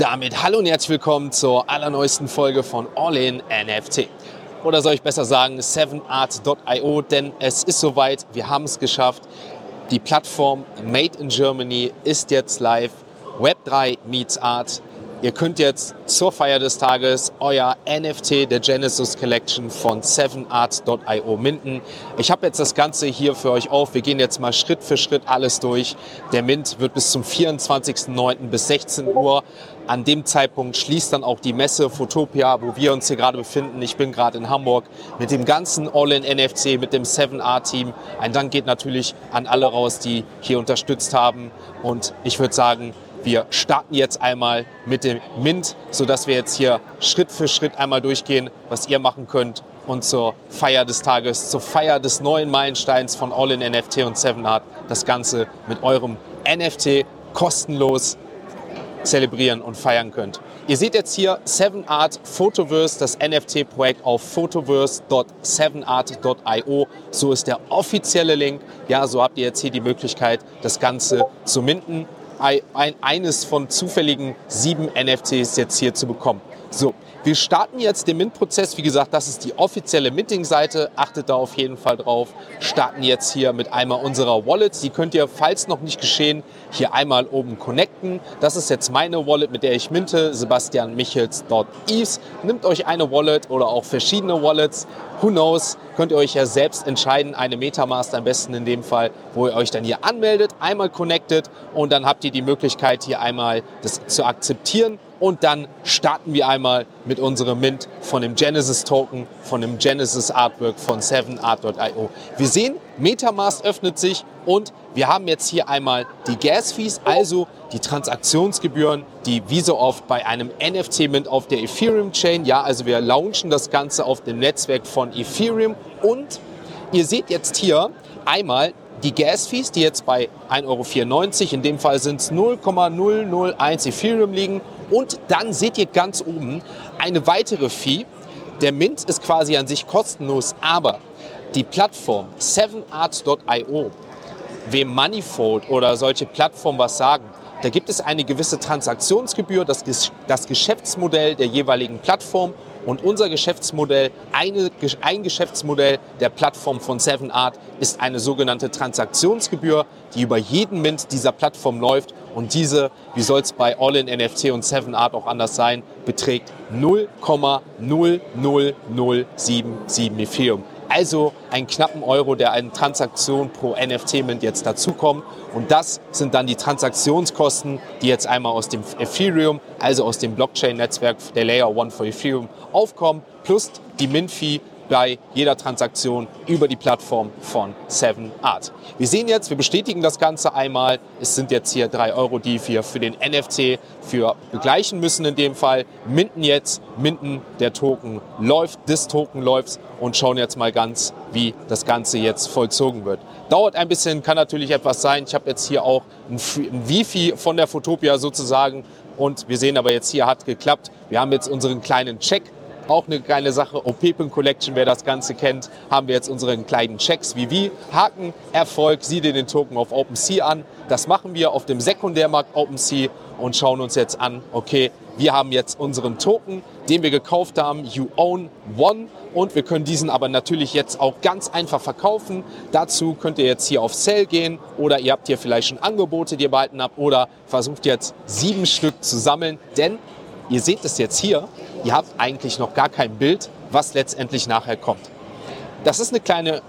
damit hallo und herzlich willkommen zur allerneuesten Folge von All in NFT. Oder soll ich besser sagen 7art.io, denn es ist soweit, wir haben es geschafft. Die Plattform Made in Germany ist jetzt live. Web3 meets Art. Ihr könnt jetzt zur Feier des Tages euer NFT der Genesis Collection von 7art.io minden. Ich habe jetzt das Ganze hier für euch auf. Wir gehen jetzt mal Schritt für Schritt alles durch. Der Mint wird bis zum 24.09. bis 16 Uhr. An dem Zeitpunkt schließt dann auch die Messe Photopia, wo wir uns hier gerade befinden. Ich bin gerade in Hamburg mit dem ganzen All-in-NFC, mit dem 7R-Team. Ein Dank geht natürlich an alle raus, die hier unterstützt haben. Und ich würde sagen, wir starten jetzt einmal mit dem Mint, sodass wir jetzt hier Schritt für Schritt einmal durchgehen, was ihr machen könnt und zur Feier des Tages, zur Feier des neuen Meilensteins von All in NFT und 7Art das Ganze mit eurem NFT kostenlos zelebrieren und feiern könnt. Ihr seht jetzt hier 7Art Photoverse, das NFT-Projekt auf photoverse.7art.io. So ist der offizielle Link. Ja, so habt ihr jetzt hier die Möglichkeit, das Ganze zu minden eines von zufälligen sieben NFTs jetzt hier zu bekommen. So, wir starten jetzt den Mint-Prozess. Wie gesagt, das ist die offizielle Minting-Seite. Achtet da auf jeden Fall drauf. Starten jetzt hier mit einmal unserer Wallets. Die könnt ihr, falls noch nicht geschehen, hier einmal oben connecten. Das ist jetzt meine Wallet, mit der ich minte. sebastianmichels.ease. Nimmt euch eine Wallet oder auch verschiedene Wallets. Who knows? Könnt ihr euch ja selbst entscheiden. Eine Metamaster am besten in dem Fall, wo ihr euch dann hier anmeldet, einmal connectet und dann habt ihr die Möglichkeit, hier einmal das zu akzeptieren und dann starten wir einmal mit unserem Mint von dem Genesis Token, von dem Genesis Artwork von 7art.io. Wir sehen, Metamask öffnet sich und wir haben jetzt hier einmal die Gas Fees, also die Transaktionsgebühren, die wie so oft bei einem NFT-Mint auf der Ethereum Chain, ja, also wir launchen das Ganze auf dem Netzwerk von Ethereum und ihr seht jetzt hier einmal die Gas-Fees, die jetzt bei 1,94 Euro, in dem Fall sind es 0,001 Ethereum liegen. Und dann seht ihr ganz oben eine weitere Fee. Der Mint ist quasi an sich kostenlos, aber die Plattform 7art.io, wem Moneyfold oder solche Plattformen was sagen, da gibt es eine gewisse Transaktionsgebühr, das, das Geschäftsmodell der jeweiligen Plattform und unser Geschäftsmodell, eine, ein Geschäftsmodell der Plattform von 7art ist eine sogenannte Transaktionsgebühr, die über jeden Mint dieser Plattform läuft. Und diese, wie soll es bei All in NFT und 7art auch anders sein, beträgt 0,00077 Ethereum. Also einen knappen Euro, der an Transaktion pro NFT-Mint jetzt dazukommt. Und das sind dann die Transaktionskosten, die jetzt einmal aus dem Ethereum, also aus dem Blockchain-Netzwerk der Layer 1 für Ethereum aufkommen, plus die Mint-Fee bei jeder Transaktion über die Plattform von 7art. Wir sehen jetzt, wir bestätigen das Ganze einmal. Es sind jetzt hier drei Euro, die wir für den NFT für begleichen müssen in dem Fall. Minden jetzt, minden der Token läuft, das Token läuft und schauen jetzt mal ganz, wie das Ganze jetzt vollzogen wird. Dauert ein bisschen, kann natürlich etwas sein. Ich habe jetzt hier auch ein, ein Wifi von der Fotopia sozusagen und wir sehen aber jetzt hier hat geklappt. Wir haben jetzt unseren kleinen Check auch eine geile Sache. Open Collection, wer das Ganze kennt, haben wir jetzt unseren kleinen Checks wie wie. Haken, Erfolg, sieh dir den Token auf OpenSea an. Das machen wir auf dem Sekundärmarkt OpenSea und schauen uns jetzt an, okay, wir haben jetzt unseren Token, den wir gekauft haben, You Own One und wir können diesen aber natürlich jetzt auch ganz einfach verkaufen. Dazu könnt ihr jetzt hier auf Sell gehen oder ihr habt hier vielleicht schon Angebote, die ihr behalten habt oder versucht jetzt sieben Stück zu sammeln, denn ihr seht es jetzt hier, ihr habt eigentlich noch gar kein Bild, was letztendlich nachher kommt. Das ist eine kleine,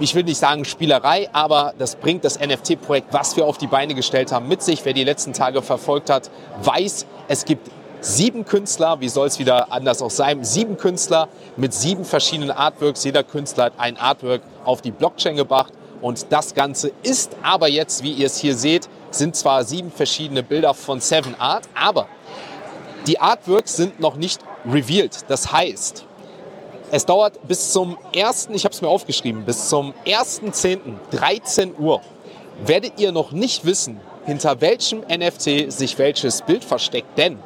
ich will nicht sagen Spielerei, aber das bringt das NFT-Projekt, was wir auf die Beine gestellt haben, mit sich. Wer die letzten Tage verfolgt hat, weiß, es gibt sieben Künstler, wie soll es wieder anders auch sein, sieben Künstler mit sieben verschiedenen Artworks. Jeder Künstler hat ein Artwork auf die Blockchain gebracht und das Ganze ist aber jetzt, wie ihr es hier seht, sind zwar sieben verschiedene Bilder von Seven Art, aber die Artworks sind noch nicht revealed. Das heißt, es dauert bis zum 1., ich habe es mir aufgeschrieben, bis zum 1.10., 13 Uhr, werdet ihr noch nicht wissen, hinter welchem NFT sich welches Bild versteckt. Denn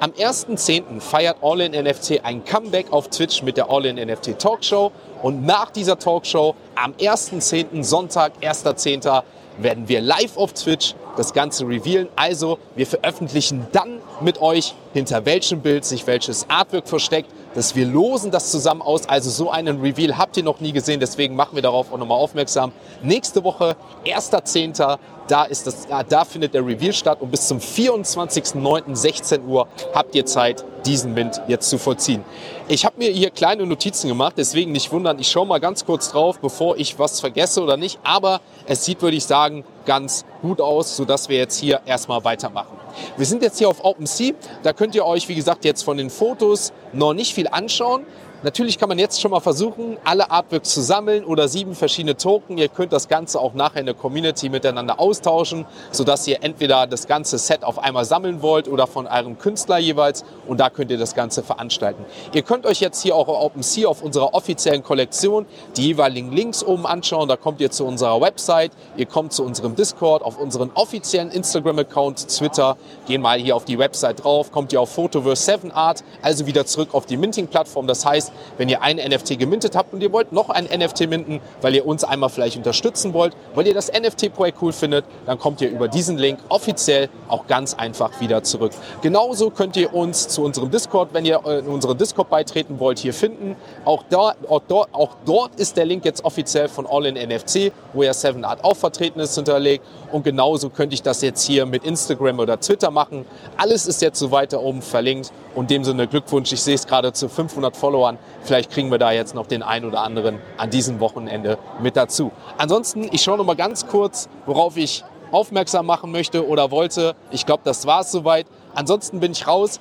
am 1.10. feiert All in NFT ein Comeback auf Twitch mit der All in NFT Talkshow. Und nach dieser Talkshow am 1.10. Sonntag, 1.10. werden wir live auf Twitch das Ganze revealen. Also wir veröffentlichen dann mit euch, hinter welchem Bild sich welches Artwork versteckt dass wir losen das zusammen aus. Also so einen Reveal habt ihr noch nie gesehen, deswegen machen wir darauf auch nochmal aufmerksam. Nächste Woche, 1.10., da, ist das, da findet der Reveal statt und bis zum 24.09.16 Uhr habt ihr Zeit, diesen Mint jetzt zu vollziehen. Ich habe mir hier kleine Notizen gemacht, deswegen nicht wundern. Ich schaue mal ganz kurz drauf, bevor ich was vergesse oder nicht. Aber es sieht, würde ich sagen, ganz gut aus, sodass wir jetzt hier erstmal weitermachen. Wir sind jetzt hier auf OpenSea. Da könnt ihr euch, wie gesagt, jetzt von den Fotos noch nicht viel anschauen. Natürlich kann man jetzt schon mal versuchen, alle Artworks zu sammeln oder sieben verschiedene Token. Ihr könnt das Ganze auch nachher in der Community miteinander austauschen, sodass ihr entweder das ganze Set auf einmal sammeln wollt oder von eurem Künstler jeweils und da könnt ihr das Ganze veranstalten. Ihr könnt euch jetzt hier auch auf OpenSea auf unserer offiziellen Kollektion die jeweiligen Links oben anschauen. Da kommt ihr zu unserer Website, ihr kommt zu unserem Discord, auf unseren offiziellen Instagram-Account, Twitter. Gehen mal hier auf die Website drauf, kommt ihr auf Photoverse 7 Art, also wieder zurück auf die Minting-Plattform. Das heißt, wenn ihr ein NFT gemintet habt und ihr wollt noch ein NFT minten, weil ihr uns einmal vielleicht unterstützen wollt, weil ihr das NFT-Projekt cool findet, dann kommt ihr über diesen Link offiziell auch ganz einfach wieder zurück. Genauso könnt ihr uns zu unserem Discord, wenn ihr in unseren Discord beitreten wollt, hier finden. Auch, da, auch, dort, auch dort ist der Link jetzt offiziell von All in NFC, wo ja 7 Art auch vertreten ist, hinterlegt. Und genauso könnte ich das jetzt hier mit Instagram oder Twitter machen. Alles ist jetzt so weiter oben verlinkt. Und dem Sinne Glückwunsch. Ich sehe es gerade zu 500 Followern. Vielleicht kriegen wir da jetzt noch den einen oder anderen an diesem Wochenende mit dazu. Ansonsten, ich schaue noch mal ganz kurz, worauf ich aufmerksam machen möchte oder wollte. Ich glaube, das war es soweit. Ansonsten bin ich raus.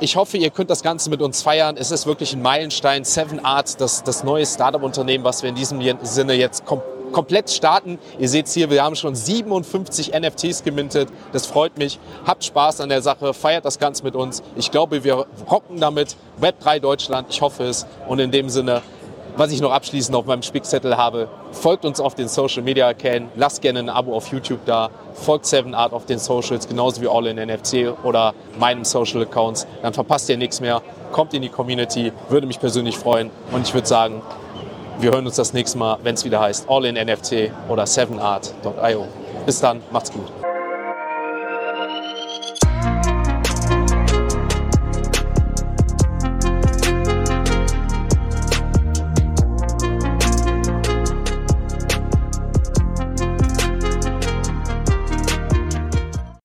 Ich hoffe, ihr könnt das Ganze mit uns feiern. Es ist wirklich ein Meilenstein. Seven Art, das, das neue Startup-Unternehmen, was wir in diesem Sinne jetzt komplett komplett starten. Ihr seht hier, wir haben schon 57 NFTs gemintet. Das freut mich. Habt Spaß an der Sache, feiert das Ganze mit uns. Ich glaube, wir rocken damit. Web3 Deutschland, ich hoffe es. Und in dem Sinne, was ich noch abschließend auf meinem Spickzettel habe, folgt uns auf den Social Media Kanälen, lasst gerne ein Abo auf YouTube da, folgt 7 Art auf den Socials, genauso wie All in NFC oder meinem Social Accounts. Dann verpasst ihr nichts mehr. Kommt in die Community, würde mich persönlich freuen. Und ich würde sagen, wir hören uns das nächste Mal, wenn es wieder heißt All in NFT oder 7art.io. Bis dann, macht's gut.